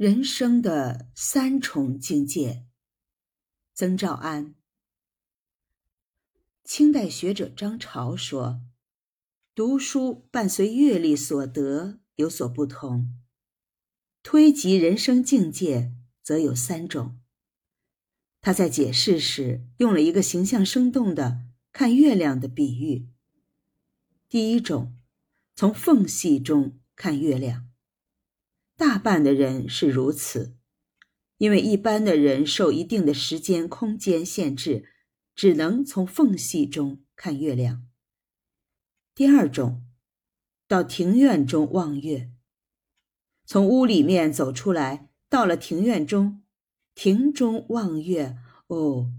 人生的三重境界。曾兆安，清代学者张潮说：“读书伴随阅历所得有所不同，推及人生境界，则有三种。”他在解释时用了一个形象生动的看月亮的比喻。第一种，从缝隙中看月亮。大半的人是如此，因为一般的人受一定的时间、空间限制，只能从缝隙中看月亮。第二种，到庭院中望月，从屋里面走出来，到了庭院中，庭中望月，哦，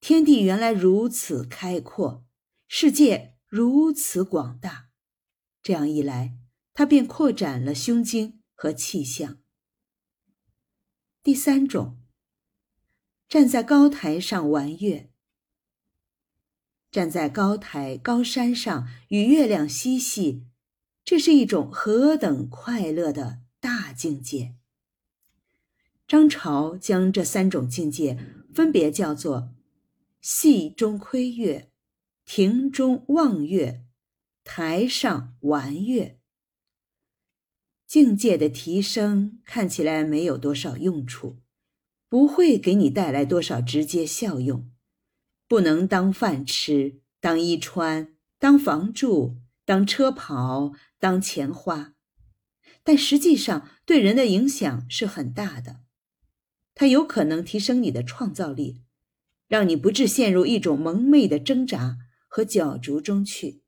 天地原来如此开阔，世界如此广大，这样一来，他便扩展了胸襟。和气象。第三种，站在高台上玩月，站在高台高山上与月亮嬉戏，这是一种何等快乐的大境界！张潮将这三种境界分别叫做：戏中窥月、亭中望月、台上玩月。境界的提升看起来没有多少用处，不会给你带来多少直接效用，不能当饭吃、当衣穿、当房住、当车跑、当钱花，但实际上对人的影响是很大的。它有可能提升你的创造力，让你不致陷入一种蒙昧的挣扎和角逐中去。